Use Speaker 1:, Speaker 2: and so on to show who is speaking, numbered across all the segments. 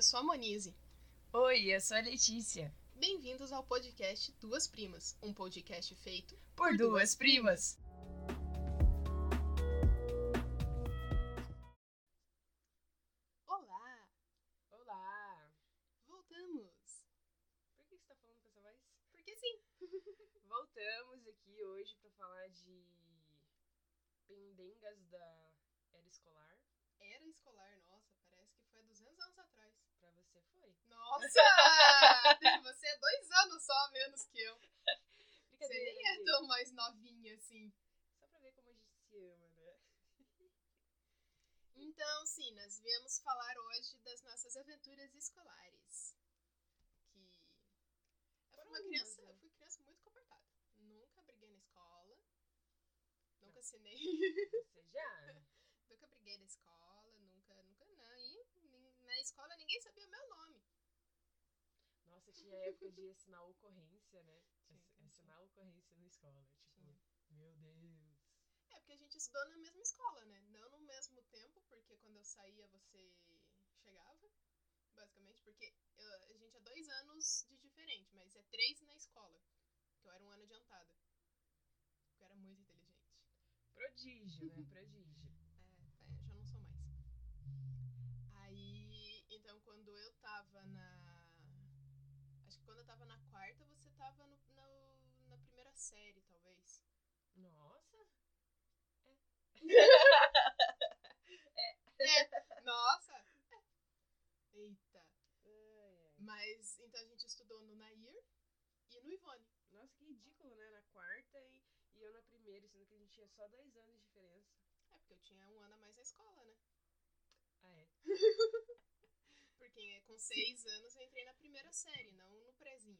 Speaker 1: eu sou a Monize.
Speaker 2: Oi, eu sou a Letícia.
Speaker 1: Bem-vindos ao podcast Duas Primas, um podcast feito
Speaker 2: Por duas primas.
Speaker 1: Olá,
Speaker 2: Olá.
Speaker 1: voltamos.
Speaker 2: Por que você tá falando com essa voz?
Speaker 1: Porque sim.
Speaker 2: Voltamos aqui hoje pra falar de pendengas da era escolar.
Speaker 1: Era escolar, nossa, parece que foi há 200 anos atrás.
Speaker 2: Pra você foi.
Speaker 1: Nossa! Você é dois anos só a menos que eu. Você nem é tão mais novinha assim.
Speaker 2: Só pra ver como a gente se ama, né?
Speaker 1: Então, sim, nós viemos falar hoje das nossas aventuras escolares. Que. Eu fui uma criança,
Speaker 2: né?
Speaker 1: eu fui criança muito comportada. Nunca briguei na escola. Nunca assinei.
Speaker 2: Você já?
Speaker 1: nunca briguei na escola, nunca, nunca não. E nin- na escola ninguém sabia meu nome.
Speaker 2: Nossa, tinha época de assinar ocorrência, né?
Speaker 1: Tinha,
Speaker 2: Ass-
Speaker 1: tinha.
Speaker 2: Assinar ocorrência na escola. Tipo,
Speaker 1: Tinha.
Speaker 2: meu Deus.
Speaker 1: É, porque a gente estudou na mesma escola, né? Não no mesmo tempo, porque quando eu saía você chegava, basicamente, porque eu- a gente é dois anos de diferente, mas é três na escola, que eu era um ano adiantada. Porque eu era muito inteligente.
Speaker 2: Prodígio, né? Prodígio.
Speaker 1: É, é, já não sou mais. Aí, então, quando eu tava na. Acho que quando eu tava na quarta, você tava no, no- na primeira série, talvez.
Speaker 2: Nossa.
Speaker 1: Nossa! Eita!
Speaker 2: Ai, ai.
Speaker 1: Mas então a gente estudou no Nair e no Ivone.
Speaker 2: Nossa, que ridículo, né? Na quarta e, e eu na primeira, sendo que a gente tinha só dois anos de diferença.
Speaker 1: É, porque eu tinha um ano a mais na escola, né?
Speaker 2: Ah, é?
Speaker 1: Porque com seis anos eu entrei na primeira série, não no prezinho.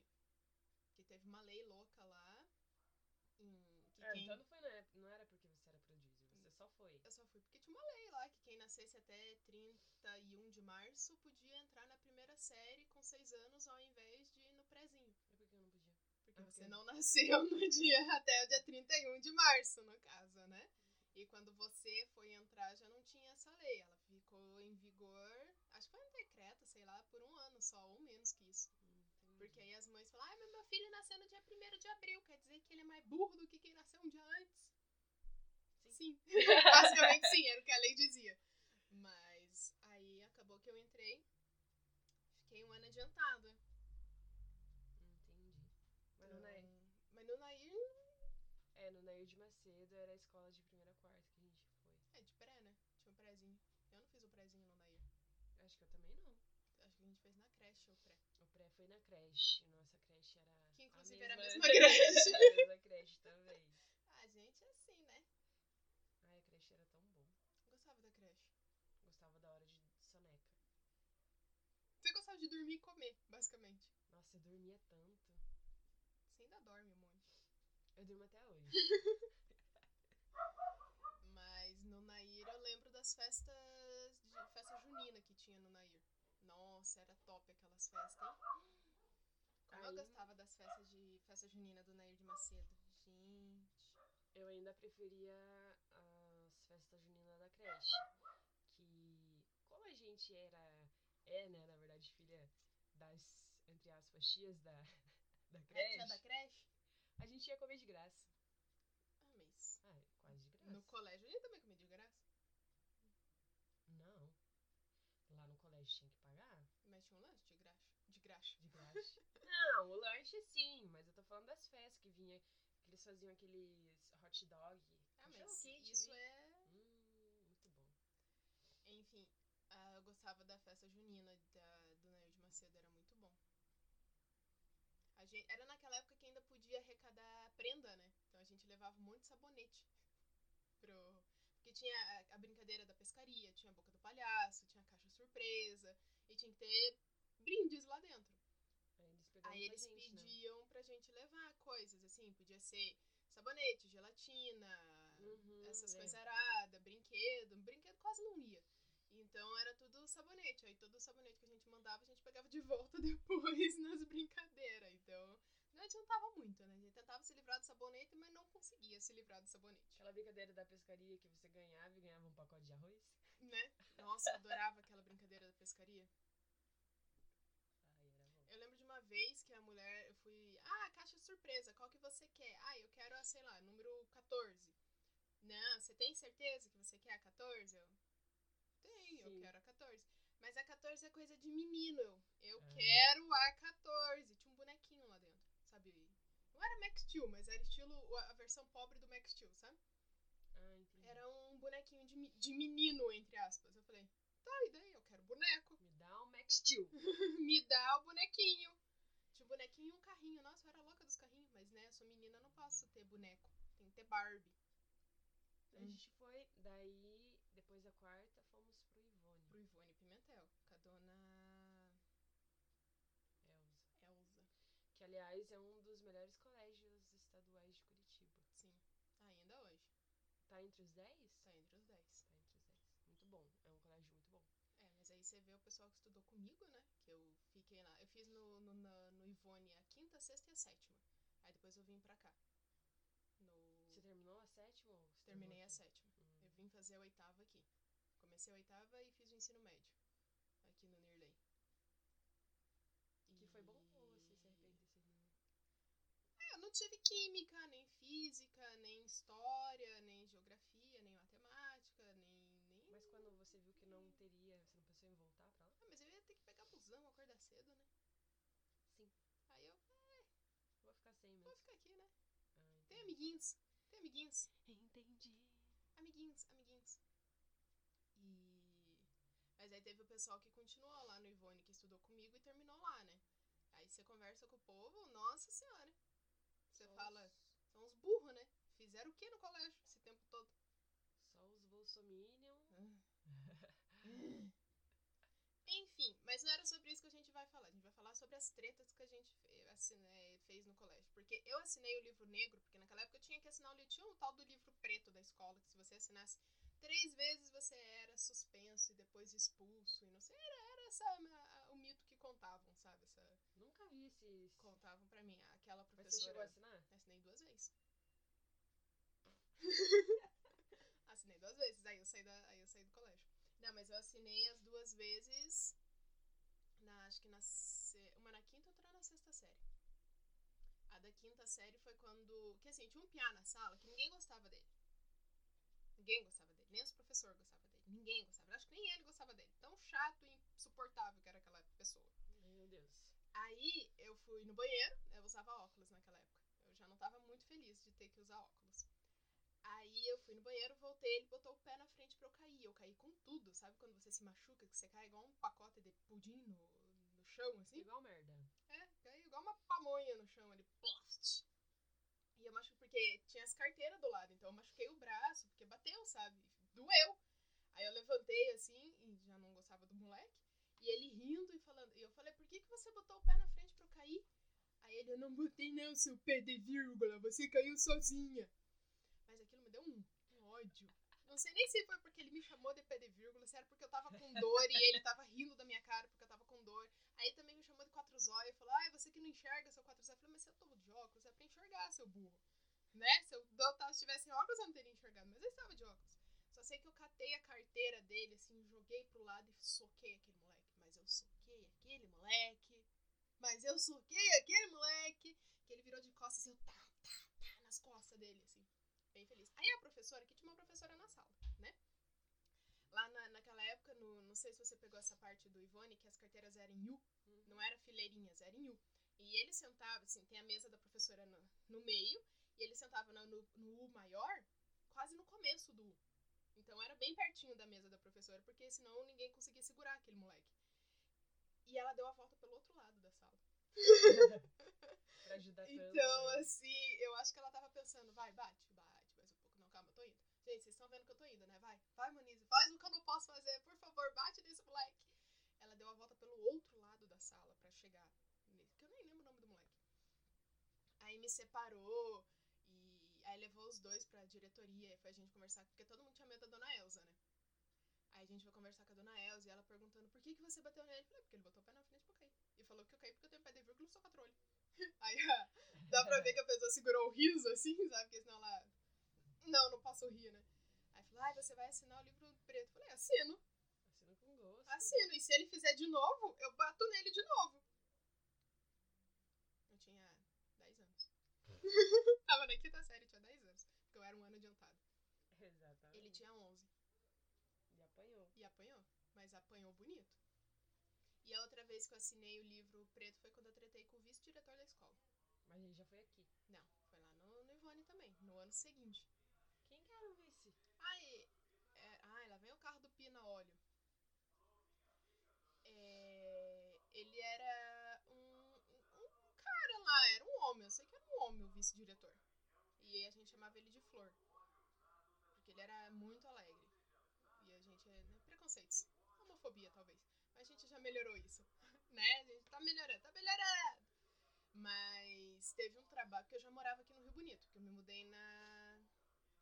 Speaker 1: Que teve uma lei louca lá. Em, que quem...
Speaker 2: então não foi época, não era porque você era prodígio, você só foi.
Speaker 1: Eu só fui porque tinha uma lei lá que quem nascesse até 31 de março podia entrar na primeira série com seis anos ao invés de ir no prezinho.
Speaker 2: E por que eu não podia?
Speaker 1: Porque você não nasceu no dia até o dia 31 de março, no caso, né? E quando você foi entrar, já não tinha essa lei. Ela ficou em vigor, acho que foi um decreto, sei lá, por um ano só, ou menos que isso.
Speaker 2: Entendi.
Speaker 1: Porque aí as mães falam, ai, mas meu filho nasceu no dia 1 de abril, quer dizer que ele é mais burro do que quem nasceu um dia antes. Sim. Basicamente sim, era o que a lei dizia. Mas aí acabou que eu entrei, fiquei um ano adiantada.
Speaker 2: Entendi. Mas
Speaker 1: Então,
Speaker 2: no Nair,
Speaker 1: mas no Nair
Speaker 2: é, no Nair de Macedo era a escola de primeira a quarta que a gente foi.
Speaker 1: é de pré, né? Tinha um prézinho. Eu não fiz o prézinho no Nair.
Speaker 2: Acho que eu também não.
Speaker 1: Acho que a gente fez na creche o pré.
Speaker 2: O pré foi na creche. Nossa creche era.
Speaker 1: Que
Speaker 2: a
Speaker 1: inclusive era a mesma creche.
Speaker 2: a mesma creche também.
Speaker 1: Ah, gente, é assim, né?
Speaker 2: Ai, a creche era tão bom.
Speaker 1: Gostava da creche.
Speaker 2: Gostava da hora de soneca.
Speaker 1: Você gostava de dormir e comer, basicamente.
Speaker 2: Nossa, eu dormia tanto.
Speaker 1: Você ainda dorme um monte.
Speaker 2: Eu durmo até hoje.
Speaker 1: Mas no Nair eu lembro das festas de festa junina que tinha no Nair. Nossa, era top aquelas festas, hein? Como eu gostava das festas de festa junina do Nair de Macedo. Gente.
Speaker 2: Eu ainda preferia as festas juninas da creche. Que, como a gente era, é, né, na verdade, filha das, entre aspas, tias da, da
Speaker 1: É,
Speaker 2: creche,
Speaker 1: tia da creche?
Speaker 2: a gente ia comer de graça.
Speaker 1: Ah, mas
Speaker 2: Ah, quase de graça.
Speaker 1: no colégio ele também comia de graça.
Speaker 2: Não. Lá no colégio tinha que pagar
Speaker 1: Mas tinha um lanche de graxa. De graxa.
Speaker 2: Não, o lanche sim, mas eu tô falando das festas que vinha, que eles faziam aqueles hot dog.
Speaker 1: Ah, mas
Speaker 2: quente,
Speaker 1: isso é
Speaker 2: Hum, muito bom.
Speaker 1: Enfim, ah, eu gostava da festa junina da, do Nair de Macedo, era muito bom. A gente, era naquela época que ainda podia arrecadar prenda, né? Então a gente levava um monte de sabonete. Pro... Porque tinha a brincadeira da pescaria, tinha a boca do palhaço, tinha a caixa surpresa, e tinha que ter brindes lá dentro.
Speaker 2: Aí eles
Speaker 1: Aí
Speaker 2: gente, né?
Speaker 1: pediam pra gente levar coisas, assim, podia ser sabonete, gelatina,
Speaker 2: Uhum,
Speaker 1: essas
Speaker 2: é.
Speaker 1: coisas aradas, brinquedo. Brinquedo quase não ia. Então era tudo sabonete. Aí todo sabonete que a gente mandava, a gente pegava de volta depois nas brincadeiras. Então não adiantava muito, né? A gente tentava se livrar do sabonete, mas não conseguia se livrar do sabonete.
Speaker 2: Aquela brincadeira da pescaria que você ganhava e ganhava um pacote de arroz.
Speaker 1: Né? Nossa, eu adorava aquela brincadeira da pescaria. Vez que a mulher, eu fui, ah, caixa surpresa, qual que você quer? Ah, eu quero, a, sei lá, número 14. Não, você tem certeza que você quer a 14? Eu, tenho, eu quero a 14. Mas a 14 é coisa de menino, eu, eu
Speaker 2: Ah.
Speaker 1: quero a 14. Tinha um bonequinho lá dentro, sabe? Não era Max Steel, mas era estilo a versão pobre do Max Steel, sabe?
Speaker 2: Ah.
Speaker 1: Era um bonequinho de, de menino, entre aspas. Eu falei, tá, e daí? Eu quero boneco.
Speaker 2: Me dá um Max Steel.
Speaker 1: Me dá o bonequinho. Bonequinho e um carrinho. Nossa, eu era louca dos carrinhos. Mas, né, eu sou menina, não posso ter boneco. Tem que ter Barbie.
Speaker 2: A gente foi, daí, depois da quarta, fomos pro Ivone.
Speaker 1: Pro Ivone Pimentel, com a dona
Speaker 2: Elza.
Speaker 1: Elza.
Speaker 2: Que, aliás, é um dos melhores colégios estaduais de Curitiba.
Speaker 1: Sim, ainda hoje.
Speaker 2: Tá entre os 10?
Speaker 1: Tá entre os 10.
Speaker 2: Tá entre os 10. Muito bom. É um colégio muito bom.
Speaker 1: É, mas aí você vê o pessoal que estudou comigo, né? Que eu fiquei lá. Eu fiz no, no, na- no Ivone a quinta, a sexta e a sétima. Aí depois eu vim pra cá. No...
Speaker 2: Você terminou a sétima ou você
Speaker 1: Terminei a
Speaker 2: aqui?
Speaker 1: sétima.
Speaker 2: Hum.
Speaker 1: Eu vim fazer a oitava aqui. Comecei a oitava e fiz o ensino médio. Aqui no Nirley.
Speaker 2: Que foi bom ou você se arrepende desse?
Speaker 1: É, eu não tive química, nem física, nem história, nem geografia, nem matemática, nem. nem...
Speaker 2: Mas quando você viu que não teria, você não pensou em voltar pra lá?
Speaker 1: Ah, mas eu ia ter busão, acordar cedo, né?
Speaker 2: Sim.
Speaker 1: Aí eu
Speaker 2: Vou ficar sem
Speaker 1: vou
Speaker 2: mesmo.
Speaker 1: ficar aqui, né?
Speaker 2: Ah,
Speaker 1: Tem amiguinhos. Tem amiguinhos.
Speaker 2: Entendi.
Speaker 1: Amiguinhos, amiguinhos. E. Mas aí teve o pessoal que continuou lá no Ivone, que estudou comigo e terminou lá, né? Aí você conversa com o povo, nossa senhora. Você
Speaker 2: Só
Speaker 1: fala,
Speaker 2: os-
Speaker 1: são uns burros, né? Fizeram o que no colégio esse tempo todo?
Speaker 2: Só os Bolsominion.
Speaker 1: Enfim, mas não era sobre isso que a gente vai falar. A gente vai falar sobre as tretas que a gente fe- assine- fez no colégio. Porque eu assinei o livro negro, porque naquela época eu tinha que assinar o livro. Tinha um tal do livro preto da escola, que se você assinasse três vezes você era suspenso e depois expulso. E não sei, era, era essa, a- o mito que contavam, sabe? Essa,
Speaker 2: Nunca vi esses.
Speaker 1: contavam pra mim. Aquela
Speaker 2: Mas você chegou a
Speaker 1: professora.
Speaker 2: assinar?
Speaker 1: Assinei duas vezes. assinei duas vezes, aí eu saí da, aí eu saí do colégio. Não, mas eu assinei as duas vezes na acho que na se- uma na quinta e outra na sexta série. A da quinta série foi quando, que assim, tinha um piá na sala que ninguém gostava dele. Ninguém gostava dele, nem os professores gostavam dele. Ninguém gostava. Acho que nem ele gostava dele. Tão chato e insuportável que era aquela pessoa.
Speaker 2: Meu Deus.
Speaker 1: Aí eu fui no banheiro, eu usava óculos naquela época. Eu já não tava muito feliz de ter que usar óculos. Aí eu fui no banheiro, voltei, ele botou o pé na frente pra eu cair. Eu caí com tudo, sabe quando você se machuca, que você cai igual um pacote de pudim no chão, assim?
Speaker 2: Igual merda.
Speaker 1: É, caiu igual uma pamonha no chão ali, ploft. E eu machuquei, porque tinha as carteiras do lado, então eu machuquei o braço, porque bateu, sabe? Doeu. Aí eu levantei assim, e já não gostava do moleque, e ele rindo e falando. E eu falei, por que, que você botou o pé na frente pra eu cair? Aí ele, eu não botei não, seu pé de vírgula, você caiu sozinha. Mas aquilo me deu um, um ódio. Não sei nem se foi porque ele me chamou de pé de vírgula, se era porque eu tava com dor e ele tava rindo da minha cara porque eu tava com dor. Aí também me chamou de quatro zóio e falou: Ai, você que não enxerga seu quatro zóio. Eu falei: Mas se eu tô de óculos, é pra enxergar, seu burro. Né? Se eu se tivesse óculos, eu não teria enxergado, mas eu estava de óculos. Só sei que eu catei a carteira dele, assim, joguei pro lado e soquei aquele moleque. Mas eu soquei aquele moleque. Mas eu soquei aquele moleque. Que ele virou de costas e eu tá, tá, tá, nas costas dele, assim. Bem feliz. Aí a professora, que tinha uma professora na sala, né? Lá na, naquela época, no, não sei se você pegou essa parte do Ivone, que as carteiras eram em U,
Speaker 2: Uhum.
Speaker 1: não era fileirinhas, era em U. E ele sentava, assim, tem a mesa da professora no, no meio, e ele sentava no, no, no U maior, quase no começo do U. Então era bem pertinho da mesa da professora, porque senão ninguém conseguia segurar aquele moleque. E ela deu a volta pelo outro lado da sala.
Speaker 2: Pra ajudar tanto.
Speaker 1: Então,
Speaker 2: né?
Speaker 1: assim, eu acho que ela tava pensando, vai, bate, bate, mais um pouco. Não, calma, eu tô indo. Gente, vocês estão vendo que eu tô indo, né? Vai, vai, Monize, faz o que eu não posso fazer, por favor, bate nesse moleque. Ela deu a volta pelo outro lado da sala pra chegar nele, que eu nem lembro o nome do moleque. Aí me separou e aí levou os dois pra diretoria e foi a gente conversar, porque todo mundo tinha medo da dona Elza, né? Aí a gente foi conversar com a dona Elza e ela perguntando por que, que você bateu nele. Eu falei, porque ele botou o pé na frente pra eu cair. E falou que eu caí porque eu tenho pé de vírgula e sou olhos. Aí dá pra ver que a pessoa segurou o riso assim, sabe? Porque senão ela. Não, não posso rir, né? Aí falou, ai, você vai assinar o livro preto. Eu falei, assino,
Speaker 2: Assina com gosto.
Speaker 1: assino. E se ele fizer de novo, eu bato nele de novo. Tava na quinta série, tinha 10 anos. Porque eu era um ano adiantado.
Speaker 2: Exatamente.
Speaker 1: Ele tinha 11
Speaker 2: E apanhou.
Speaker 1: e apanhou. Mas apanhou bonito. E a outra vez que eu assinei o livro preto foi quando eu tretei com o vice-diretor da escola.
Speaker 2: Mas ele já foi aqui.
Speaker 1: Não, foi lá no, no Ivone também, no ano seguinte.
Speaker 2: Quem que era o vice?
Speaker 1: Aí, é, ai, lá vem o carro do Pina Óleo. É, ele era um, um, um cara lá, era um homem, eu sei que era um homem o vice-diretor. E a gente chamava ele de Flor. Porque ele era muito alegre. E a gente, né, preconceitos, homofobia talvez. Mas a gente já melhorou isso, né? A gente tá melhorando, tá melhorando. Mas teve um trabalho, porque eu já morava aqui no Rio Bonito, porque eu me mudei na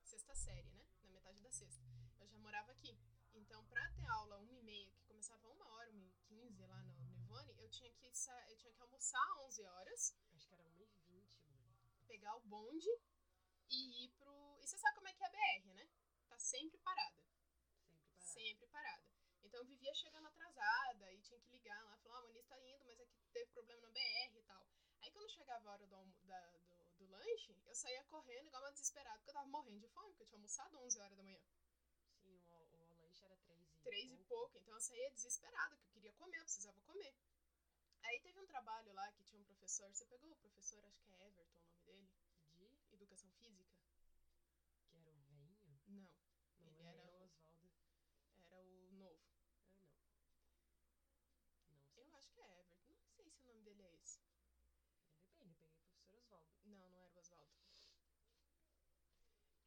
Speaker 1: sexta série, né? Na metade da sexta. Eu já morava aqui. Então, pra ter aula 1 e meia, que começava uma hora, 1 e 15 lá no Nivone, eu tinha que eu tinha que almoçar às 11 horas,
Speaker 2: Acho que era 1h20, mano.
Speaker 1: Pegar o bonde e ir pro... E você sabe como é que é a BR, né? Tá sempre parada.
Speaker 2: Sempre parado.
Speaker 1: Sempre parada. Então eu vivia chegando atrasada e tinha que ligar lá, falar, ah, a Moniz tá indo, mas é que teve problema na BR e tal. Aí quando chegava a hora do, da- do, do lanche, eu saía correndo igual uma desesperada, porque eu tava morrendo de fome, porque eu tinha almoçado 11 horas da manhã.
Speaker 2: Sim, o, o lanche era 3 e
Speaker 1: Três e pouco, então eu saía desesperada, que eu queria comer, eu precisava comer. Aí teve um trabalho lá que tinha um professor, você pegou o professor, acho que é Everton o nome dele,
Speaker 2: De?
Speaker 1: Educação Física?
Speaker 2: Que era o venho?
Speaker 1: Não,
Speaker 2: Não
Speaker 1: Ele
Speaker 2: é
Speaker 1: era o-
Speaker 2: Oswaldo.
Speaker 1: era o novo.
Speaker 2: Ah, não. Não sei.
Speaker 1: Eu acho que é Everton, não sei se o nome dele é esse.
Speaker 2: Depende, eu peguei o professor Oswaldo.
Speaker 1: Não, não era o Oswaldo.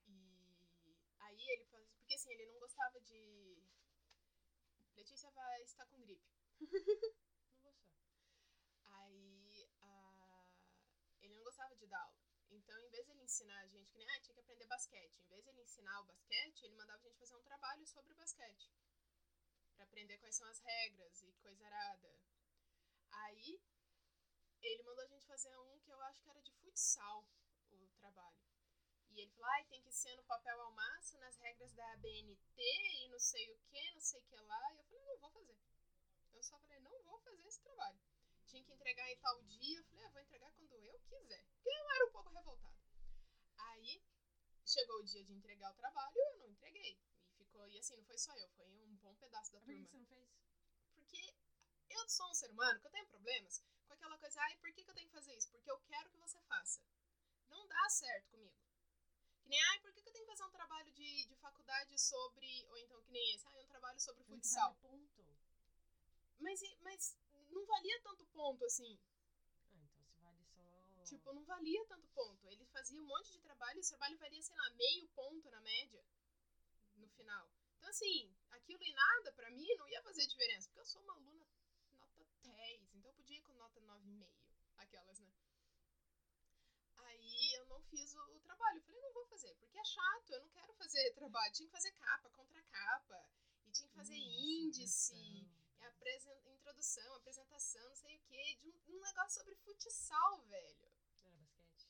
Speaker 1: E aí ele faz. Porque assim, ele não gostava de. Letícia vai estar com gripe.
Speaker 2: Não só.
Speaker 1: Aí a... ele não gostava de dar aula. Então, em vez de ele ensinar a gente que nem, ah, tinha que aprender basquete, em vez de ele ensinar o basquete, ele mandava a gente fazer um trabalho sobre o basquete. Pra aprender quais são as regras e coisa arada. Aí, ele mandou a gente fazer um que eu acho que era de futsal, o trabalho. E ele falou, ai, tem que ser no papel ao maço, nas regras da ABNT e não sei o que, não sei o que lá. E eu falei, não vou fazer. Eu só falei, não vou fazer esse trabalho tinha que entregar em tal dia. Eu falei, ah, vou entregar quando eu quiser. Porque eu era um pouco revoltada. Aí chegou o dia de entregar o trabalho eu não entreguei. E ficou, e assim, não foi só eu, foi um bom pedaço da
Speaker 2: por
Speaker 1: turma.
Speaker 2: que você não fez?
Speaker 1: Porque eu sou um ser humano que eu tenho problemas com aquela coisa, ai, por que, que eu tenho que fazer isso? Porque eu quero que você faça. Não dá certo comigo. Que nem, ai, por que, que eu tenho que fazer um trabalho de, de faculdade sobre. Ou então, que nem esse, ai, um trabalho sobre futsal.
Speaker 2: ponto.
Speaker 1: Mas, mas não valia tanto ponto assim.
Speaker 2: Ah, então se vale só...
Speaker 1: Tipo, não valia tanto ponto. Ele fazia um monte de trabalho e o trabalho valia, sei lá, meio ponto na média no final. Então, assim, aquilo e nada pra mim não ia fazer diferença, porque eu sou uma aluna 10, então eu podia ir com nota 9,5, aquelas, né? Aí eu não fiz o, o trabalho. Eu falei, não vou fazer, porque é chato, eu não quero fazer trabalho. Tinha que fazer capa, contra capa, e tinha que fazer índice,
Speaker 2: introdução.
Speaker 1: apresen- introdução, apresentação, não sei o quê, de um, um negócio sobre futsal, velho.
Speaker 2: Era basquete?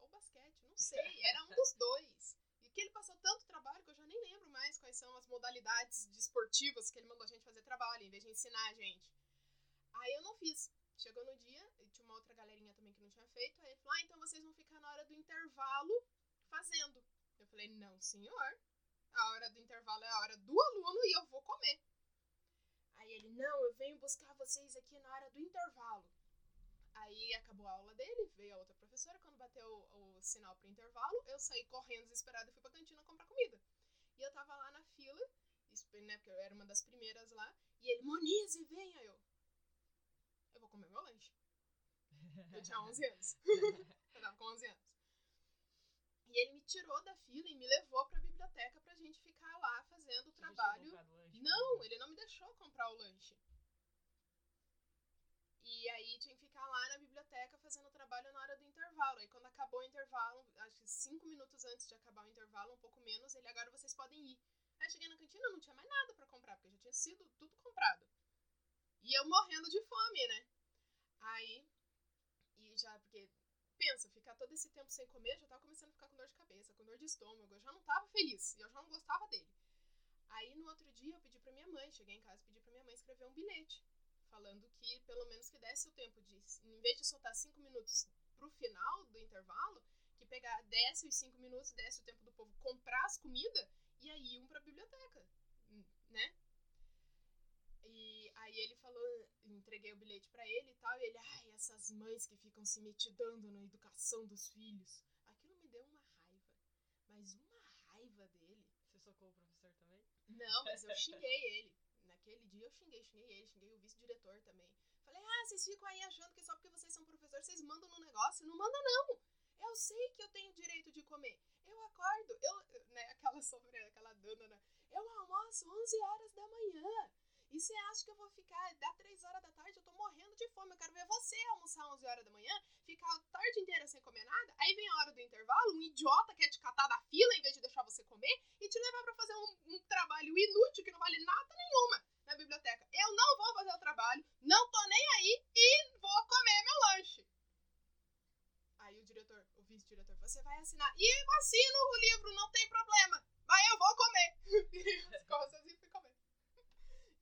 Speaker 1: Ou basquete, não sei. Era um dos dois. E que ele passou tanto trabalho que eu já nem lembro mais quais são as modalidades desportivas que ele mandou a gente fazer trabalho, em vez de ensinar a gente. Aí eu não fiz. Chegou no dia, e tinha uma outra galerinha também que não tinha feito. Aí ele falou: Ah, então vocês vão ficar na hora do intervalo fazendo. Eu falei: Não, senhor. A hora do intervalo é a hora do aluno e eu vou comer. Aí ele: Não, eu venho buscar vocês aqui na hora do intervalo. Aí acabou a aula dele, veio a outra professora. Quando bateu o, o sinal pro intervalo, eu saí correndo desesperada e fui pra cantina comprar comida. E eu tava lá na fila, né, porque eu era uma das primeiras lá. E ele, Monize, venha eu. Comer meu lanche. Eu tinha 11 anos. eu tava com 11 anos. E ele me tirou da fila e me levou pra biblioteca pra gente ficar lá fazendo o trabalho.
Speaker 2: lanche?
Speaker 1: Não, ele não me deixou comprar o lanche. E aí tinha que ficar lá na biblioteca fazendo o trabalho na hora do intervalo. Aí quando acabou o intervalo, acho que cinco minutos antes de acabar o intervalo, um pouco menos, ele agora vocês podem ir. Aí cheguei na cantina, não tinha mais nada pra comprar, porque já tinha sido tudo comprado. E eu morrendo de fome, né? Aí, e já, porque, pensa, ficar todo esse tempo sem comer, já tava começando a ficar com dor de cabeça, com dor de estômago, eu já não tava feliz, e eu já não gostava dele. Aí no outro dia eu pedi pra minha mãe, cheguei em casa pedi pra minha mãe escrever um bilhete, falando que pelo menos que desse o tempo de, em vez de soltar cinco minutos pro final do intervalo, que pegar, desce os cinco minutos, desce o tempo do povo comprar as comidas e aí iam pra biblioteca, né? E aí ele falou, entreguei o bilhete para ele e tal, e ele, ai, essas mães que ficam se metidando na educação dos filhos. Aquilo me deu uma raiva, mas uma raiva dele.
Speaker 2: Você socou o professor também?
Speaker 1: Não, mas eu xinguei ele. Naquele dia eu xinguei, xinguei ele, xinguei o vice-diretor também. Falei, ah, vocês ficam aí achando que só porque vocês são professores vocês mandam no negócio. Não manda, não. Eu sei que eu tenho direito de comer. Eu acordo, eu, né, aquela sobre, aquela dona, né? Eu almoço 11 horas da manhã. E você acha que eu vou ficar, dá 3 horas da tarde, eu tô morrendo de fome, eu quero ver você almoçar 11 horas da manhã, ficar a tarde inteira sem comer nada, aí vem a hora do intervalo, um idiota quer te catar da fila em vez de deixar você comer e te levar para fazer um, um trabalho inútil que não vale nada nenhuma na biblioteca. Eu não vou fazer o trabalho, não tô nem aí e vou comer meu lanche. Aí o diretor, o vice-diretor, você vai assinar. E eu assino o livro, não tem problema. Mas eu vou comer. As costas e fui comer.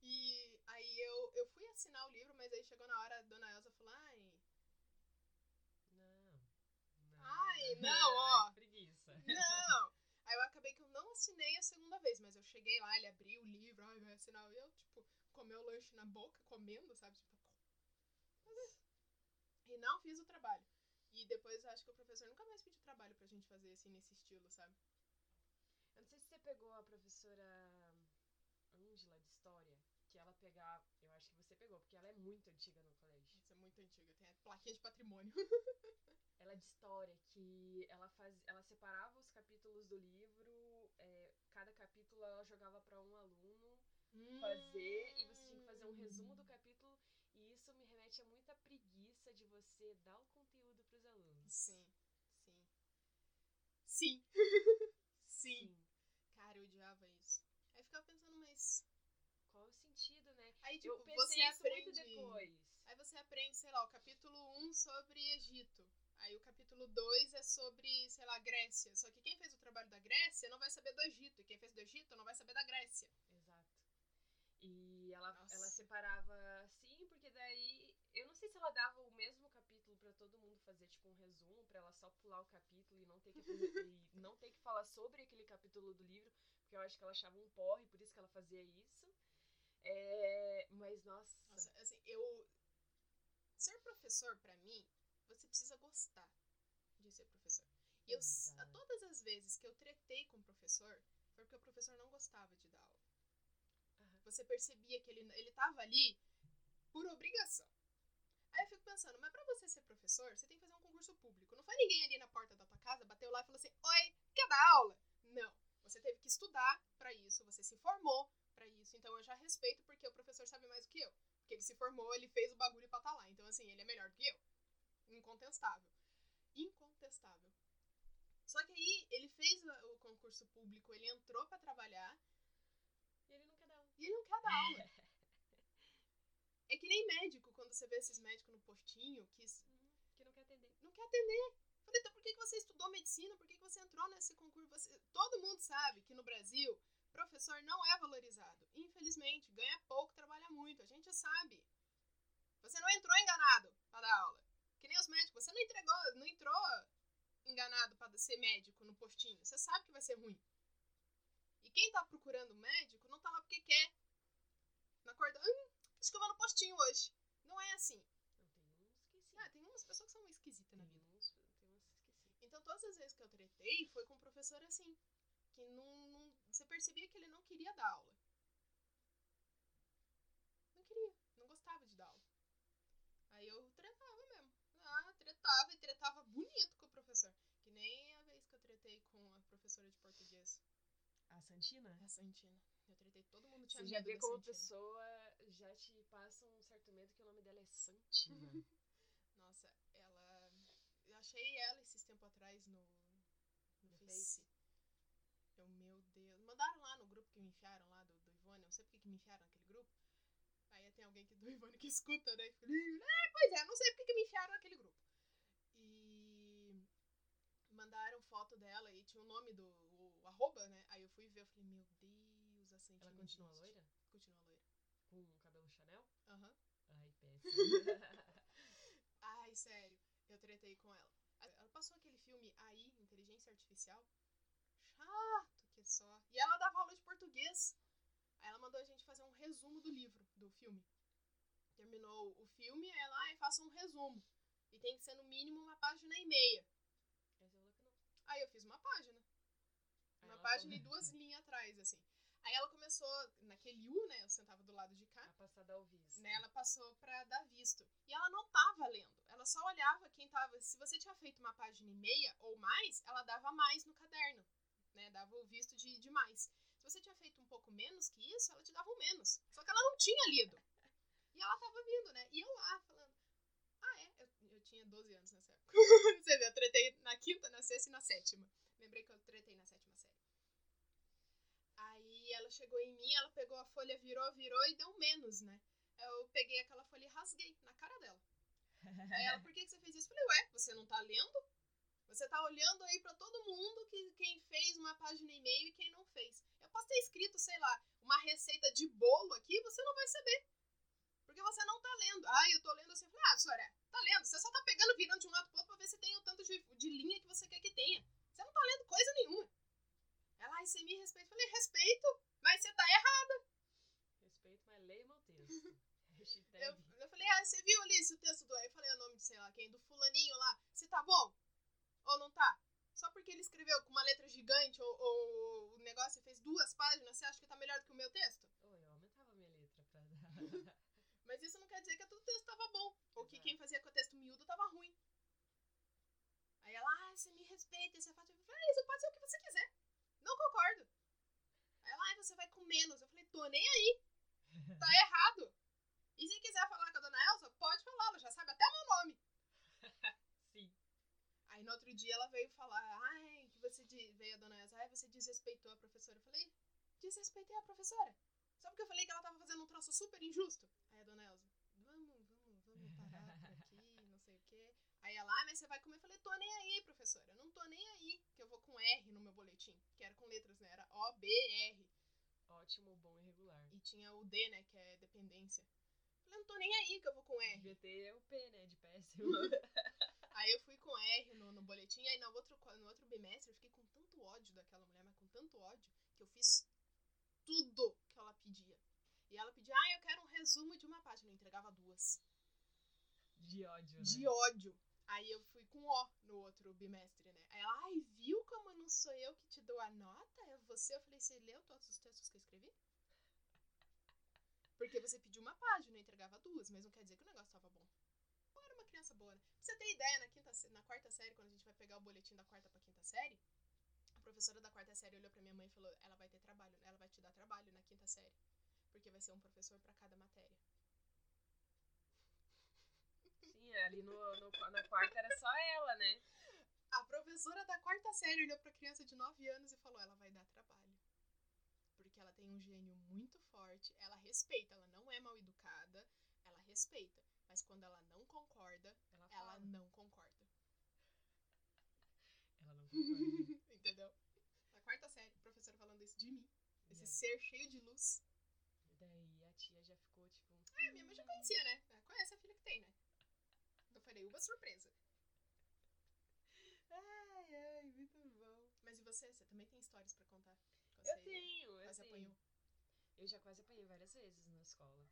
Speaker 1: E aí eu, eu fui assinar o livro, mas aí chegou na hora, a dona Elsa falou, ai...
Speaker 2: Não. não.
Speaker 1: Ai, não, ó.
Speaker 2: Ai, preguiça.
Speaker 1: Não. Aí eu acabei que eu não assinei a segunda vez, mas eu cheguei lá, ele abriu o livro, ai, vai assinar. E eu, tipo, comeu o lanche na boca, comendo, sabe? Tipo, e não fiz o trabalho. E depois acho que o professor nunca mais pediu trabalho pra gente fazer assim nesse estilo, sabe?
Speaker 2: Eu não sei se você pegou a professora Angela de História, que ela pegava. Eu acho que você pegou, porque ela é muito antiga no colégio.
Speaker 1: Isso é muito antiga, tem a plaquinha de patrimônio.
Speaker 2: ela é de história, que ela faz, ela separava os capítulos do livro, é, cada capítulo ela jogava para um aluno fazer e você tinha que fazer um resumo do capítulo e isso me remete a muita preguiça de você dar o conteúdo para os alunos.
Speaker 1: Sim, sim, sim, Sim. Cara, eu odiava isso. Aí eu ficava pensando, mas
Speaker 2: Qual o sentido, né?
Speaker 1: Aí tipo
Speaker 2: eu pensei
Speaker 1: você
Speaker 2: isso
Speaker 1: aprende
Speaker 2: muito depois.
Speaker 1: Aí você aprende, sei lá, o capítulo 1 sobre Egito. Aí o capítulo 2 é sobre, sei lá, Grécia. Só que quem fez o trabalho da Grécia não vai saber do Egito. E quem fez do Egito não vai saber da Grécia.
Speaker 2: Exato. E ela,
Speaker 1: Nossa.
Speaker 2: ela separava assim, porque daí. Eu não sei se ela dava o mesmo capítulo pra todo mundo fazer, tipo, um resumo, pra ela só pular o capítulo e não ter que, e não ter que falar sobre aquele capítulo do livro, porque eu acho que ela achava um porre, por isso que ela fazia isso. É, mas, nossa.
Speaker 1: Nossa, assim, eu. Ser professor, pra mim, você precisa gostar de ser professor. E eu, a todas as vezes que eu tretei com o professor, foi porque o professor não gostava de dar aula.
Speaker 2: Aham.
Speaker 1: Você percebia que ele, ele tava ali por obrigação. Aí eu fico pensando, mas pra você ser professor, você tem que fazer um concurso público. Não foi ninguém ali na porta da tua casa, bateu lá e falou assim: Oi, quer dar aula? Não. Você teve que estudar pra isso, você se formou isso. Então eu já respeito porque o professor sabe mais do que eu. Porque ele se formou, ele fez o bagulho pra estar lá. Então, assim, ele é melhor do que eu. Incontestável. Incontestável. Só que aí ele fez o concurso público, ele entrou pra trabalhar
Speaker 2: E ele não quer dar aula.
Speaker 1: e ele não quer dar aula. É que nem médico, quando você vê esses médicos no postinho que s-
Speaker 2: Que não quer atender.
Speaker 1: não quer atender. Falei, então por que que você estudou medicina? Por que que você entrou nesse concurso? Você- Todo mundo sabe que no Brasil, professor não é valorizado. Infelizmente, ganha pouco, trabalha muito. A gente sabe. Você não entrou enganado pra dar aula. Que nem os médicos. Você não entregou, não entrou enganado pra ser médico no postinho. Você sabe que vai ser ruim. E quem tá procurando médico não tá lá porque quer. Na acorda, hum, acho que eu vou no postinho hoje. Não é assim.
Speaker 2: Não, tem uns que sim.
Speaker 1: Ah, tem umas pessoas que são esquisitas na vida.
Speaker 2: uns, tem uns que sim.
Speaker 1: Então, todas as vezes que eu tretei, foi com um professor assim. Que não, não- Você percebia que ele não queria dar aula. Não queria. Não gostava de dar aula. Aí eu tretava mesmo. Ah, tretava e tretava bonito com o professor. Que nem a vez que eu tretei com a professora de português,
Speaker 2: A Santina?
Speaker 1: a Santina. Eu tretei, todo mundo tinha
Speaker 2: Você
Speaker 1: medo
Speaker 2: já vê como a
Speaker 1: Santina.
Speaker 2: pessoa já te passa um certo medo que o nome dela é Santina.
Speaker 1: Nossa, ela. Eu achei ela esses tempos atrás no, no,
Speaker 2: No
Speaker 1: Face.
Speaker 2: Face?
Speaker 1: Eu, meu Deus. Mandaram lá enfiaram lá do, do Ivone. Eu não sei porque que me enfiaram naquele grupo. Aí tem alguém que do Ivone que escuta, né? E fica, É, pois é, não sei porque que me enfiaram naquele grupo. E mandaram foto dela e tinha o nome do o, arroba, né? Aí eu fui ver, eu falei, meu Deus, a
Speaker 2: Ela continua
Speaker 1: existe.
Speaker 2: loira?
Speaker 1: Continua loira.
Speaker 2: Com o cabelo Chanel?
Speaker 1: Aham.
Speaker 2: Ai, péssimo.
Speaker 1: Ai, sério, eu tretei com ela. Ela passou aquele filme aí, Inteligência Artificial. Chato só. E ela dava aula de português. Aí ela mandou a gente fazer um resumo do livro, do filme. Terminou o filme, aí ela, ai, faça um resumo. E tem que ser no mínimo uma página e meia.
Speaker 2: Aí
Speaker 1: eu fiz uma página. Uma página e duas linhas atrás, assim. Aí ela começou, naquele U, né? Eu sentava do lado de cá.
Speaker 2: A passada ao visto.
Speaker 1: né, ela passou pra dar visto. E ela não tava lendo. Ela só olhava quem tava. Se você tinha feito uma página e meia ou mais, ela dava mais no caderno. Né? Dava o visto de, de mais. Se você tinha feito um pouco menos que isso, ela te dava um menos. Só que ela não tinha lido. E ela tava vindo, né? E eu lá, falando. Ah, é? Eu, eu tinha 12 anos nessa época. você vê, eu tretei na quinta, na sexta e na sétima. Lembrei que eu tretei na sétima série. Aí ela chegou em mim, ela pegou a folha, virou, virou e deu menos, né? Eu peguei aquela folha e rasguei na cara dela. Aí ela, por que, que você fez isso? Eu falei, ué, você não tá lendo? Você olhando aí pra todo mundo que quem fez uma página e meio e quem não fez. Eu posso ter escrito, sei lá, uma receita de bolo aqui, você não vai saber. Porque você não tá lendo. Ah, eu tô lendo assim. Eu falei, ah, senhora, tá lendo. Você só tá pegando, virando de um lado pro outro pra ver se tem o tanto de, de linha que você quer que tenha. Você não tá lendo coisa nenhuma. Ela, ai, você me respeita. Eu falei, respeito, mas você tá errado.
Speaker 2: Respeito, mas leia meu texto.
Speaker 1: Eu, eu falei, ah, você viu ali esse texto do. Aí eu falei o nome de sei lá quem, do fulaninho lá. Se tá bom? Ou não tá? Só porque ele escreveu com uma letra gigante ou, ou o negócio fez duas páginas, você acha que tá melhor do que o meu texto?
Speaker 2: Ô, eu aumentava a minha letra pra dar.
Speaker 1: Mas isso não quer dizer que o texto tava bom. Ou que quem fazia com o texto miúdo tava ruim. Aí ela, ah, você me respeita, isso é fato. Eu falei, ah, isso pode ser o que você quiser. Não concordo. Aí ela, ah, você vai com menos. Eu falei, tô nem aí. Tá errado. E se quiser falar com a dona Elsa, pode falar, ela já sabe até meu nome. Aí no outro dia ela veio falar, ai, que você de- veio a dona Elsa, ai, você desrespeitou a professora. Eu falei, desrespeitei a professora. Só porque eu falei que ela tava fazendo um troço super injusto. Aí a dona Elsa, vamos, vamos, vamos parar por aqui, não sei o quê. Aí ela, ah, mas você vai comer? Eu falei, tô nem aí, professora. Eu não tô nem aí, que eu vou com R no meu boletim. Que era com letras, né? Era O, B, R.
Speaker 2: Ótimo, bom e regular.
Speaker 1: E tinha o D, né? Que é dependência. Eu falei, não tô nem aí que eu vou com R.
Speaker 2: Devia ter o P, né? De péssimo.
Speaker 1: Aí eu fui com R no, no boletim, aí no outro, no outro bimestre eu fiquei com tanto ódio daquela mulher, mas com tanto ódio, que eu fiz tudo que ela pedia. E ela pedia, ah, eu quero um resumo de uma página. Eu entregava duas.
Speaker 2: De ódio, né?
Speaker 1: De ódio. Aí eu fui com O no outro bimestre, né? Aí ela, ai, viu como não sou eu que te dou a nota? É você? Eu falei, você leu todos os textos que eu escrevi? Porque você pediu uma página, eu entregava duas, mas não quer dizer que o negócio tava bom. Eu era uma criança boa, né? Pra você ter ideia, na, quinta, na quarta série, quando a gente vai pegar o boletim da quarta pra quinta série, a professora da quarta série olhou pra minha mãe e falou: ela vai ter trabalho, ela vai te dar trabalho na quinta série. Porque vai ser um professor pra cada matéria.
Speaker 2: Sim, ali no, no- na quarta era só ela, né?
Speaker 1: A professora da quarta série olhou pra criança de 9 anos e falou: ela vai dar trabalho. Porque ela tem um gênio muito forte, ela respeita, ela não é mal educada, respeita. Mas quando ela não concorda,
Speaker 2: Ela
Speaker 1: ela não concorda.
Speaker 2: Ela não concorda.
Speaker 1: Entendeu? Na quarta série, a professora falando isso de mim. Esse
Speaker 2: Yeah.
Speaker 1: ser cheio de luz.
Speaker 2: Daí a tia já ficou tipo.
Speaker 1: Ah, minha mãe já conhecia, né? Ela Conhece a filha que tem, né? Eu falei, uma surpresa.
Speaker 2: Ai, ai, muito bom.
Speaker 1: Mas e você? Você também tem histórias pra contar?
Speaker 2: Eu tenho, eu
Speaker 1: quase
Speaker 2: tenho.
Speaker 1: apanhou.
Speaker 2: Eu já quase apanhei várias vezes na escola.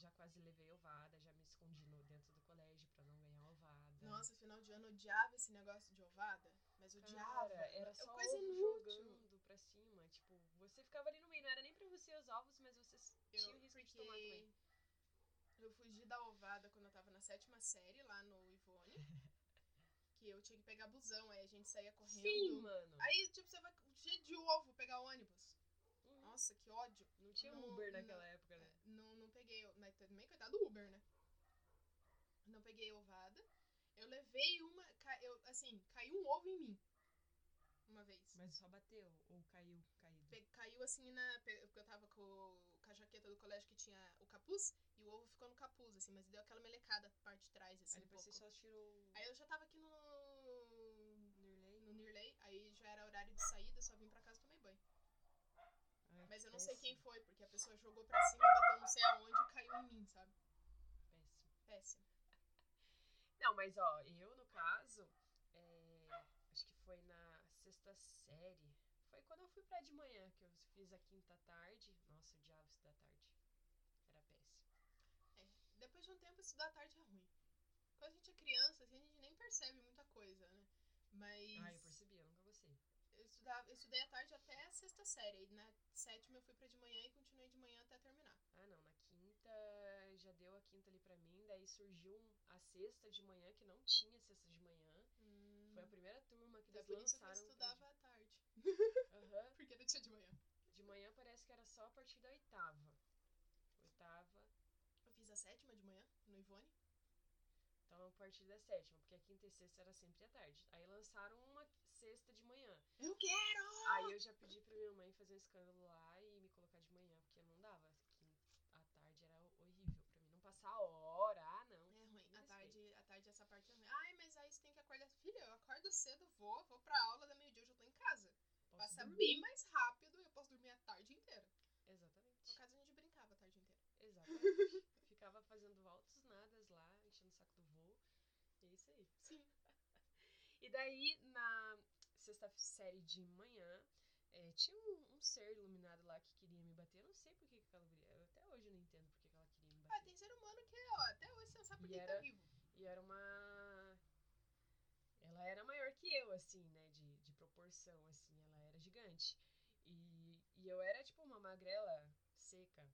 Speaker 2: Já quase levei ovada, já me escondi no, dentro do colégio pra não ganhar ovada.
Speaker 1: Nossa, final de ano eu odiava esse negócio de ovada. Mas eu odiava.
Speaker 2: Cara, era
Speaker 1: É
Speaker 2: só
Speaker 1: coisa
Speaker 2: ovo
Speaker 1: inútil.
Speaker 2: jogando pra cima. Tipo, você ficava ali no meio, não era nem pra você os ovos, mas você s- tinha o
Speaker 1: Eu,
Speaker 2: risco de tomar também.
Speaker 1: eu fugi da ovada quando eu tava na sétima série, lá no Ivone. que eu tinha que pegar busão, aí a gente saía correndo.
Speaker 2: Sim, mano.
Speaker 1: Aí, tipo, você vai cheio de ovo pegar ônibus.
Speaker 2: Uhum.
Speaker 1: Nossa, que ódio.
Speaker 2: Não tinha
Speaker 1: não-
Speaker 2: Uber
Speaker 1: não-
Speaker 2: naquela época, né?
Speaker 1: Não, não peguei, mas também coitado do Uber, né? Não peguei ovada. Eu levei uma, eu, assim, caiu um ovo em mim. Uma vez.
Speaker 2: Mas só bateu ou caiu caído.
Speaker 1: Pe- Caiu assim na. Porque eu tava com, com a jaqueta do colégio que tinha o capuz e o ovo ficou no capuz, assim, mas deu aquela melecada parte de trás, assim,
Speaker 2: Aí
Speaker 1: um
Speaker 2: depois
Speaker 1: pouco.
Speaker 2: você só tirou
Speaker 1: Aí eu já tava aqui no.
Speaker 2: Nirley.
Speaker 1: no Nirley, aí já era horário de saída, só vim pra casa.
Speaker 2: Ai,
Speaker 1: Mas eu não sei quem
Speaker 2: péssimo,
Speaker 1: foi, porque a pessoa jogou pra cima, bateu não sei aonde e caiu em mim, sabe?
Speaker 2: Péssimo.
Speaker 1: Péssimo.
Speaker 2: Não, mas ó, eu no caso, é, acho que foi na sexta série. Foi quando eu fui pra de manhã, que eu fiz a quinta tarde. Nossa, eu odiava estudar tarde. Era péssimo.
Speaker 1: É, depois de um tempo, estudar à tarde é ruim. Quando a gente é criança, assim, a gente nem percebe muita coisa, né? Mas.
Speaker 2: Ah, eu percebi, eu nunca gostei.
Speaker 1: Eu, estudava, eu estudei à tarde até a sexta série. E na sétima eu fui pra de manhã e continuei de manhã até terminar.
Speaker 2: Ah, não, na quinta já deu a quinta ali pra mim, daí surgiu a sexta de manhã, que não tinha sexta de manhã. Foi a primeira turma que eles
Speaker 1: por isso que eu estudava à tarde.
Speaker 2: Aham.
Speaker 1: Porque não tinha de manhã.
Speaker 2: De manhã parece que era só a partir da oitava. Oitava,
Speaker 1: Eu fiz a sétima de manhã, no Ivone.
Speaker 2: A partir da sétima, porque a quinta e sexta era sempre à tarde. Aí lançaram uma sexta de manhã.
Speaker 1: Eu quero!
Speaker 2: Aí eu já pedi pra minha mãe fazer um escândalo lá e me colocar de manhã, porque não dava. À tarde era horrível pra mim. Não passar a hora, ah, não.
Speaker 1: É ruim. À
Speaker 2: respeita.
Speaker 1: tarde, à tarde essa parte é ruim. Ai, mas aí você tem que acordar. Filha, eu acordo cedo, vou, vou pra aula da meio-dia, eu já tô em casa.
Speaker 2: Posso
Speaker 1: Passa
Speaker 2: dormir.
Speaker 1: bem mais rápido e eu posso dormir a tarde inteira. No
Speaker 2: Exatamente.
Speaker 1: caso, a gente brincava a tarde inteira.
Speaker 2: Exatamente. Ficava fazendo altos nadas lá, enchendo o saco do voo. E é isso aí.
Speaker 1: Sim.
Speaker 2: E daí, na sexta série de manhã, eh, tinha um, um ser iluminado lá que queria me bater. Eu não sei por que, que aquela guria. Eu até hoje não entendo por que, que ela queria me
Speaker 1: Ah,
Speaker 2: bater.
Speaker 1: tem ser humano que, ó, até hoje você não sabe por que tá vivo.
Speaker 2: E era uma. Ela era maior que eu, assim, né? De, de proporção, assim. Ela era gigante. E, e eu era, tipo, uma magrela seca.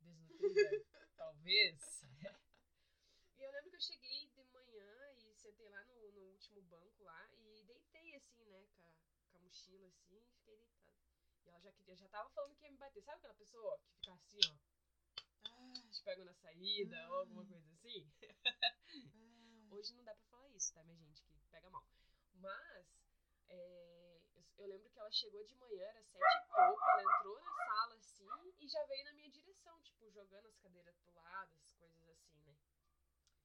Speaker 2: Desnutrida, talvez. E eu lembro que eu cheguei de manhã e sentei lá no, no último banco lá e deitei, assim, né? Com a, com a mochila, assim, e fiquei deitada. E ela já, queria, já tava falando que ia me bater. Sabe aquela pessoa que fica assim, ó?
Speaker 1: Ah,
Speaker 2: Te pega na saída ou alguma coisa assim?
Speaker 1: ah.
Speaker 2: Hoje não dá pra falar isso, tá, minha gente? Que pega mal. Mas, é, eu, eu lembro que ela chegou de manhã, era sete e pouco, ela entrou na sala, assim, e já veio na minha direção, tipo, jogando as cadeiras pro lado, as coisas assim, né?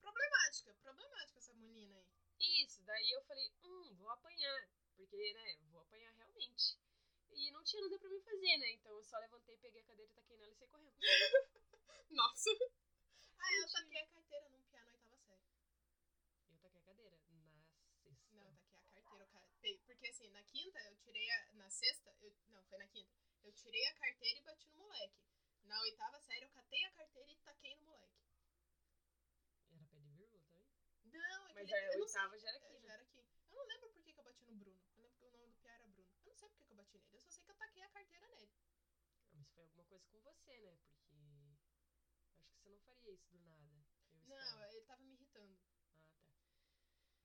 Speaker 1: Problemática, problemática essa menina aí.
Speaker 2: Isso, daí eu falei, hum, vou apanhar, porque, né, vou apanhar realmente. E não tinha nada pra mim fazer, né? Então eu só levantei, peguei a cadeira, taquei nela e saí correndo.
Speaker 1: Nossa. Ah, eu taquei a carteira num piano oitava série.
Speaker 2: Eu taquei a cadeira na sexta.
Speaker 1: Não, eu taquei a carteira. ca- Porque assim, na quinta eu tirei a. Na sexta, eu, não, foi na quinta. Eu tirei a carteira e bati no moleque. Na oitava série, eu catei a carteira e taquei no moleque.
Speaker 2: Era pé de vírgula também?
Speaker 1: Não, é
Speaker 2: Mas
Speaker 1: ele,
Speaker 2: a
Speaker 1: eu não sei,
Speaker 2: oitava já era
Speaker 1: é,
Speaker 2: aqui,
Speaker 1: já
Speaker 2: né?
Speaker 1: era aqui. Eu não lembro por que, que eu bati no Bruno. Eu lembro que o nome do Pia era Bruno. Eu não sei por que, que eu bati nele. Eu só sei que eu taquei a carteira nele.
Speaker 2: Ah, mas foi alguma coisa com você, né? Porque. Acho que você não faria isso do nada. Eu
Speaker 1: Não,
Speaker 2: espero.
Speaker 1: ele tava me irritando.
Speaker 2: Ah, tá.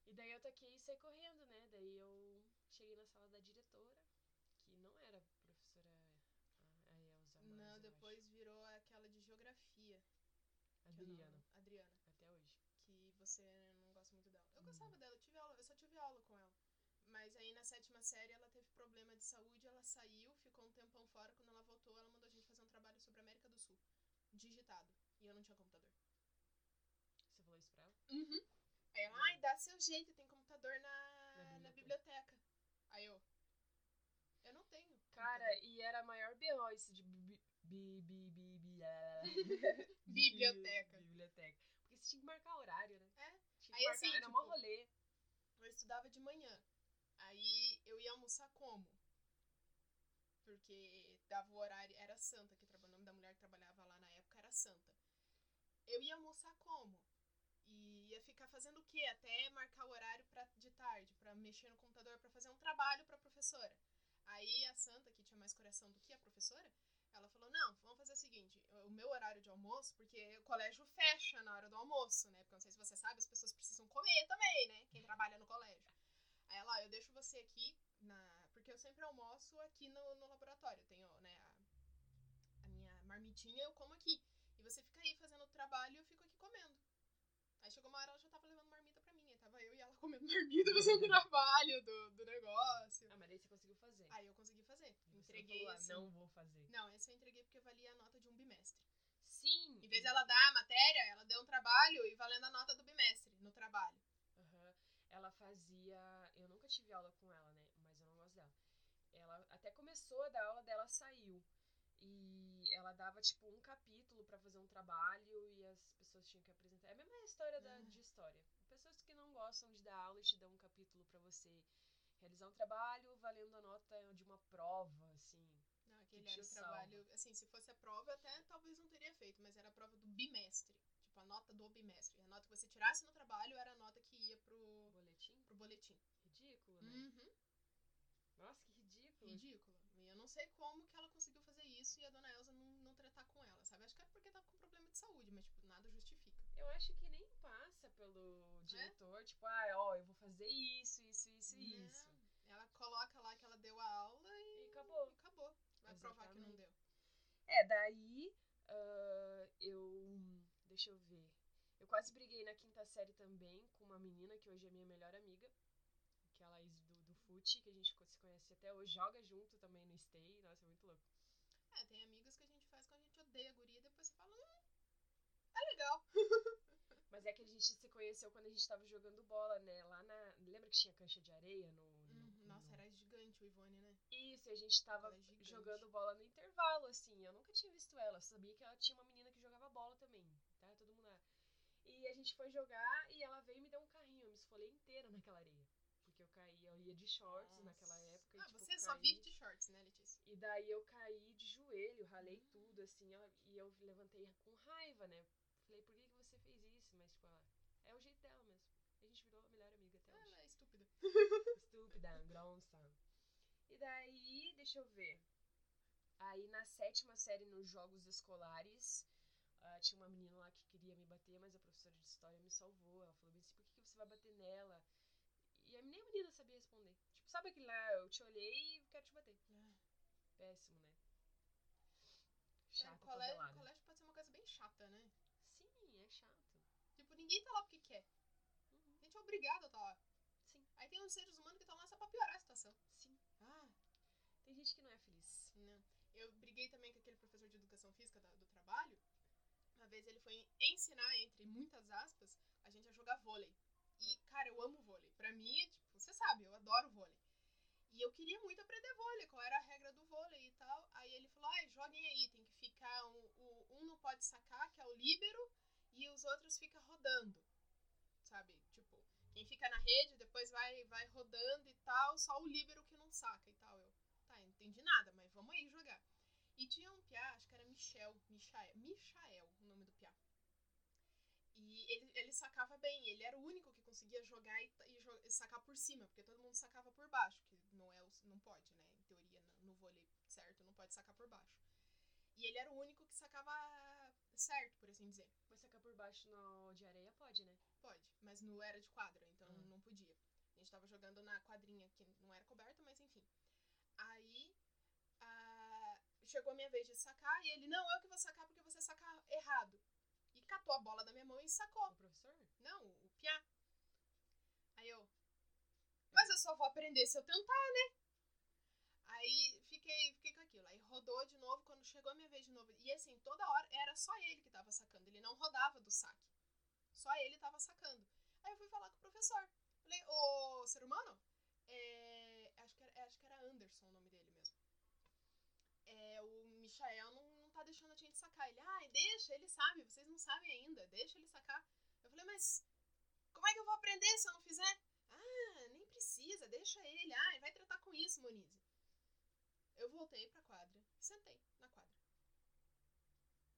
Speaker 2: E daí eu taquei e saí correndo, né? Daí eu cheguei na sala da diretora, que não era a professora a, Elza mais,
Speaker 1: não, depois virou aquela de geografia. não-
Speaker 2: Adriana,
Speaker 1: Adriana.
Speaker 2: até hoje.
Speaker 1: que você não gosta muito dela. Eu
Speaker 2: Uhum.
Speaker 1: gostava dela, eu tive aula, eu só tive aula com ela. Mas aí na sétima série ela teve problema de saúde, ela saiu, ficou um tempão fora. Quando ela voltou, ela mandou a gente fazer um trabalho sobre a América do Sul, digitado. E eu não tinha computador.
Speaker 2: Você falou isso pra ela?
Speaker 1: Uhum. Aí ela, ai, dá seu jeito, tem computador na,
Speaker 2: Na
Speaker 1: na,
Speaker 2: biblioteca.
Speaker 1: biblioteca. Aí eu, eu não tenho.
Speaker 2: Cara,
Speaker 1: computador.
Speaker 2: e era a maior B.O. isso de bi, bi, bi, bi, bi, ah,
Speaker 1: Biblioteca.
Speaker 2: Biblioteca. Porque você tinha que marcar horário, né?
Speaker 1: Aí, assim,
Speaker 2: era
Speaker 1: tipo,
Speaker 2: mó rolê.
Speaker 1: eu estudava de manhã. Aí eu ia almoçar como? Porque dava o horário, era Santa, que o nome da mulher que trabalhava lá na época era Santa. Eu ia almoçar como? E ia ficar fazendo o quê? Até marcar o horário pra, de tarde, pra mexer no computador, pra fazer um trabalho pra professora. Aí a Santa, que tinha mais coração do que a professora, ela falou: Não, vamos fazer o seguinte: o meu horário de almoço, porque o colégio fecha na hora do almoço, né? Porque não sei se você sabe, as pessoas precisam comer também, né? Quem trabalha no colégio. Aí ela, ó, eu deixo você aqui, na... porque eu sempre almoço aqui no, no laboratório. Eu tenho, né, a, a minha marmitinha, eu como aqui. E você fica aí fazendo o trabalho e eu fico aqui comendo. Aí chegou uma hora, ela já tava levando marmita pra mim. Aí tava eu e ela comendo marmita, fazendo o trabalho do, do negócio.
Speaker 2: Ah, mas daí você conseguiu fazer.
Speaker 1: Aí eu consegui fazer.
Speaker 2: E você não
Speaker 1: Entreguei
Speaker 2: falou, ah,
Speaker 1: assim.
Speaker 2: não vou fazer.
Speaker 1: Não, esse eu entreguei porque valia a nota de um bimestre.
Speaker 2: Sim.
Speaker 1: Em vez dela dar a matéria, ela deu um trabalho e valendo a nota do bimestre no trabalho.
Speaker 2: Aham. Ela fazia. Tive aula com ela, né? Mas eu não gosto dela. Ela até começou a dar aula dela, saiu. E ela dava, tipo, um capítulo pra fazer um trabalho e as pessoas tinham que apresentar. É a mesma história da,
Speaker 1: Ah.
Speaker 2: de história. O professores que não gostam de dar aula e te dão um capítulo para você realizar um trabalho valendo a nota de uma prova, assim.
Speaker 1: Não, aquele era o trabalho. Assim, se fosse a prova, até talvez não teria feito, mas era a prova do bimestre. Tipo, a nota do bimestre. A nota que você tirasse no trabalho era a nota que ia pro
Speaker 2: boletim.
Speaker 1: Pro boletim.
Speaker 2: Ridículo, né?
Speaker 1: Uhum.
Speaker 2: Nossa, que ridículo.
Speaker 1: Ridículo. E eu não sei como que ela conseguiu fazer isso e a dona Elsa não, não tratar com ela, sabe? Acho que era porque tava com problema de saúde, mas, tipo, nada justifica.
Speaker 2: Eu acho que nem passa pelo diretor, é? tipo, ah, ó, eu vou fazer isso, isso, isso e isso.
Speaker 1: Ela coloca lá que ela deu a aula e,
Speaker 2: e acabou.
Speaker 1: E acabou. Vai Exatamente. provar que não deu.
Speaker 2: É, daí uh, eu. Deixa eu ver. Eu quase briguei na quinta série também com uma menina que hoje é minha melhor amiga que é a Laís do, do FUT, que a gente se conhece até hoje, joga junto também no Stay. Nossa, é muito louco.
Speaker 1: É, tem amigos que a gente faz quando a gente odeia a guria e depois você fala, hum, é legal.
Speaker 2: Mas é que a gente se conheceu quando a gente tava jogando bola, né? Lá na. Lembra que tinha cancha de areia no.
Speaker 1: Uhum, nossa, no... era gigante o Ivone, né?
Speaker 2: Isso, e a gente tava jogando bola no intervalo, assim. Eu nunca tinha visto ela. Sabia que ela tinha uma menina que jogava bola também, tá? Todo mundo lá. E a gente foi jogar e ela veio e me deu um carrinho. Eu me esfolei inteira naquela areia porque eu caí, eu ia de shorts Nossa. naquela época.
Speaker 1: Ah,
Speaker 2: e, tipo,
Speaker 1: você caí, só vive de shorts, né, Letícia?
Speaker 2: E daí eu caí de joelho, ralei hum. tudo, assim, ó, e eu levantei com raiva, né? Falei, por que, que você fez isso? Mas, tipo, ela, é o jeito dela mesmo. A gente virou a melhor amiga até hoje.
Speaker 1: Ela é estúpida.
Speaker 2: estúpida, grossa. E daí, deixa eu ver. Aí na sétima série, nos jogos escolares, uh, tinha uma menina lá que queria me bater, mas a professora de história me salvou. Ela falou assim: por que, que você vai bater nela? E nem a menina sabia responder. Tipo, sabe aquele lá, eu te olhei e quero te bater. É. Péssimo, né?
Speaker 1: Chato, é, colégio, colégio pode ser uma coisa bem chata, né?
Speaker 2: Sim, é chato.
Speaker 1: Tipo, ninguém tá lá porque quer. Uhum. A gente é obrigado a estar tá lá.
Speaker 2: Sim.
Speaker 1: Aí tem uns seres humanos que estão lá só pra piorar a situação.
Speaker 2: Sim.
Speaker 1: Ah.
Speaker 2: Tem gente que não é feliz.
Speaker 1: Não. Eu briguei também com aquele professor de educação física do, do trabalho. Vez ele foi ensinar, entre muitas aspas, a gente a jogar vôlei. E, cara, eu amo vôlei. Pra mim, tipo, você sabe, eu adoro vôlei. E eu queria muito aprender vôlei, qual era a regra do vôlei e tal. Aí ele falou, ai, joguem aí, tem que ficar, um, um, não pode sacar, que é o líbero, e os outros ficam rodando, sabe? Tipo, quem fica na rede, depois vai, vai rodando e tal, só o líbero que não saca e tal. Eu, tá, entendi nada, mas vamos aí jogar. E tinha um piá, acho que era Michel, Michael, Michael, o nome do piá. E ele, ele sacava bem, ele era o único que conseguia jogar e, e, sacar por cima, porque todo mundo sacava por baixo, que não é não pode, né? Em teoria, no, no vôlei certo, não pode sacar por baixo. E ele era o único que sacava certo, por assim dizer.
Speaker 2: Mas sacar por baixo no de areia pode, né?
Speaker 1: Pode, mas não era de quadra, então uhum. não podia. A gente tava jogando na quadrinha, que não era coberta, mas enfim. Aí a... chegou a minha vez de sacar e ele, não, eu que vou sacar porque você saca errado. Catou a bola da minha mão e sacou.
Speaker 2: O professor?
Speaker 1: Não, o Piá. Aí eu. Mas eu só vou aprender se eu tentar, né? Aí fiquei, fiquei com aquilo. Aí rodou de novo quando chegou a minha vez de novo. E assim, toda hora era só ele que tava sacando. Ele não rodava do saque. Só ele tava sacando. Aí eu fui falar com o professor. Falei, ô ser humano, é... acho, que era, acho que era Anderson o nome dele mesmo é, o Michael não tá deixando a gente sacar. Ele, ai, ah, deixa, ele sabe, vocês não sabem ainda, deixa ele sacar. Eu falei, mas como é que eu vou aprender se eu não fizer? Ah, nem precisa, deixa ele. Ah, ele vai tratar com isso, Monize. Eu voltei pra quadra, sentei na quadra.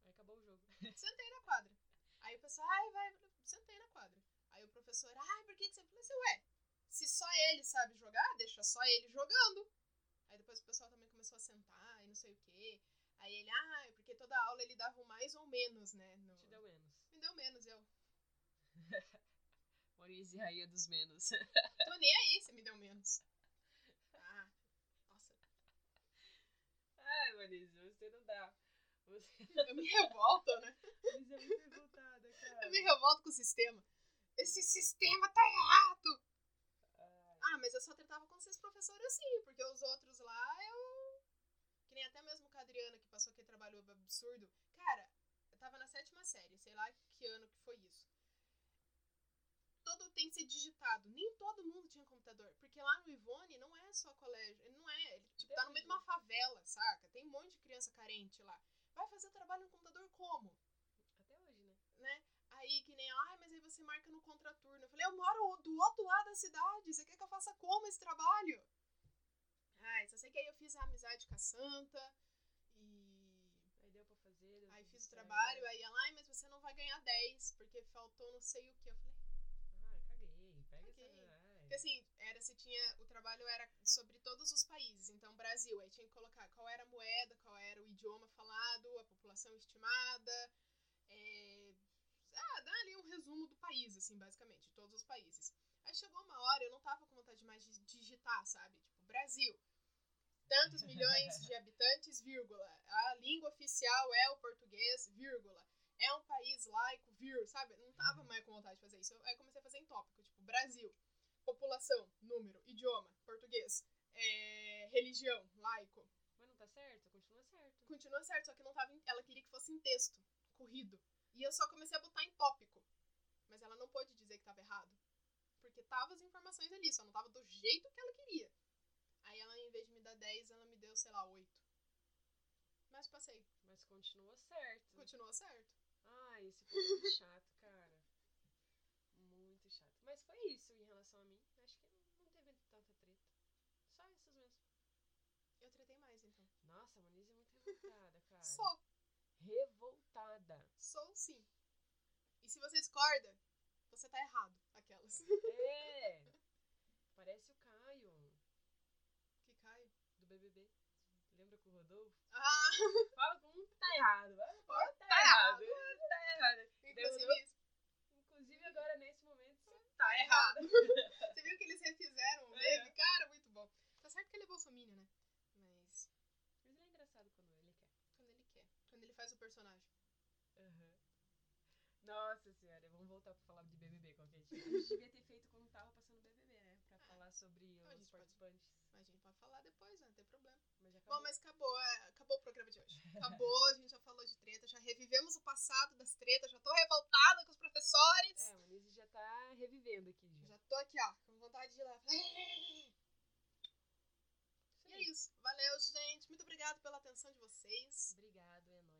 Speaker 2: Aí acabou o jogo.
Speaker 1: Sentei na quadra. Aí o pessoal, ai, vai, sentei na quadra. Aí o professor, ai, por que, que você. Eu falei assim, ué, se só ele sabe jogar, deixa só ele jogando. Aí depois o pessoal também começou a sentar e não sei o quê. Aí ele, ah, é porque toda aula ele dava mais ou menos, né? No...
Speaker 2: Te deu menos.
Speaker 1: Me deu menos, eu.
Speaker 2: Maurício Rainha dos menos.
Speaker 1: Tô nem aí, você me deu menos. Ah, nossa.
Speaker 2: Ai, Maurício, você não dá. Você...
Speaker 1: Eu me revolto, né?
Speaker 2: Você é muito revoltada, cara.
Speaker 1: Eu me revolto com o sistema. Esse sistema tá errado! Ah, mas eu só tratava com esses professores assim, porque os outros lá eu. Que nem até mesmo com a Adriana, que passou aqui trabalhou absurdo. Cara, eu tava na sétima série, sei lá que ano que foi isso. Todo tem que ser digitado. Nem todo mundo tinha computador. Porque lá no Ivone não é só colégio. Ele não é. Ele tipo, tá no meio de uma favela, saca? Tem um monte de criança carente lá. Vai fazer o trabalho no computador como?
Speaker 2: Até hoje, né?
Speaker 1: Né? sair que nem, ai, mas aí você marca no contraturno. Eu falei, eu moro do outro lado da cidade, você quer que eu faça como esse trabalho? Ai, só sei que aí eu fiz a amizade com a Santa e.
Speaker 2: Aí deu pra fazer. Deu
Speaker 1: Aí fiz o
Speaker 2: certo.
Speaker 1: trabalho, aí ela, ai, mas você não vai ganhar 10, porque faltou não sei o que. Eu falei,
Speaker 2: Ai, caguei. Pega
Speaker 1: Caguei.
Speaker 2: essa. Ai.
Speaker 1: Porque assim, era se tinha. O trabalho era sobre todos os países. Então, Brasil, aí tinha que colocar qual era a moeda, qual era o idioma falado, a população estimada. é, Ah, dá ali um resumo do país, assim, basicamente, de todos os países. Aí chegou uma hora, eu não tava com vontade mais de digitar, sabe? Tipo, Brasil. Tantos milhões de habitantes, vírgula. A língua oficial é o português, vírgula. É um país laico, vírgula, sabe? Não tava mais com vontade de fazer isso. Aí eu comecei a fazer em tópico, tipo, Brasil população, número, idioma, português, é, religião, laico.
Speaker 2: Mas não tá certo? Continua certo.
Speaker 1: Continua certo, só que não tava em, ela queria que fosse em texto, corrido. E eu só comecei a botar em tópico. Mas ela não pôde dizer que tava errado. Porque tava as informações ali, só não tava do jeito que ela queria. Aí ela, em vez de me dar 10, ela me deu, sei lá, 8. Mas passei.
Speaker 2: Mas continua certo.
Speaker 1: Continuou certo.
Speaker 2: Ai, povo é muito chato, cara. Muito chato. Mas foi isso em relação a mim. Acho que não teve tanta treta. Só essas mesmo.
Speaker 1: Eu tretei mais, então.
Speaker 2: Nossa, a Monize é muito revoltada, cara.
Speaker 1: Sou.
Speaker 2: Revoltada.
Speaker 1: Sou sim. E se você discorda, você tá errado. Aquelas.
Speaker 2: É. Parece o Caio,
Speaker 1: Que Caio?
Speaker 2: do BBB. Lembra com o Rodolfo?
Speaker 1: Ah,
Speaker 2: Fala com um tá errado. Fala, tá,
Speaker 1: Tá
Speaker 2: errado.
Speaker 1: errado.
Speaker 2: Tá errado.
Speaker 1: inclusive.
Speaker 2: Inclusive agora, nesse momento, você
Speaker 1: Tá errado. Você viu que eles refizeram o
Speaker 2: É.
Speaker 1: Cara, muito bom. Tá certo que ele é bolsominion, né? Mas
Speaker 2: Mas ele é engraçado quando ele quer.
Speaker 1: quando ele quer. Quando ele faz o personagem.
Speaker 2: Aham. Nossa senhora, vamos voltar pra falar de BBB qualquer dia. A gente devia ter feito quando tava passando BBB, né? Pra
Speaker 1: Ah.
Speaker 2: falar sobre
Speaker 1: A
Speaker 2: os
Speaker 1: gente pode- pode falar depois, né? Não tem problema.
Speaker 2: Mas.
Speaker 1: Bom, mas acabou, é, acabou o programa de hoje. Acabou, a gente já falou de treta, já revivemos o passado das tretas, já tô revoltada com os professores.
Speaker 2: É, a Monize já tá revivendo aqui, já.
Speaker 1: Já tô aqui, ó, com vontade de ir lá. E é isso. Valeu, gente. Muito obrigada pela atenção de vocês.
Speaker 2: Obrigado, nóis.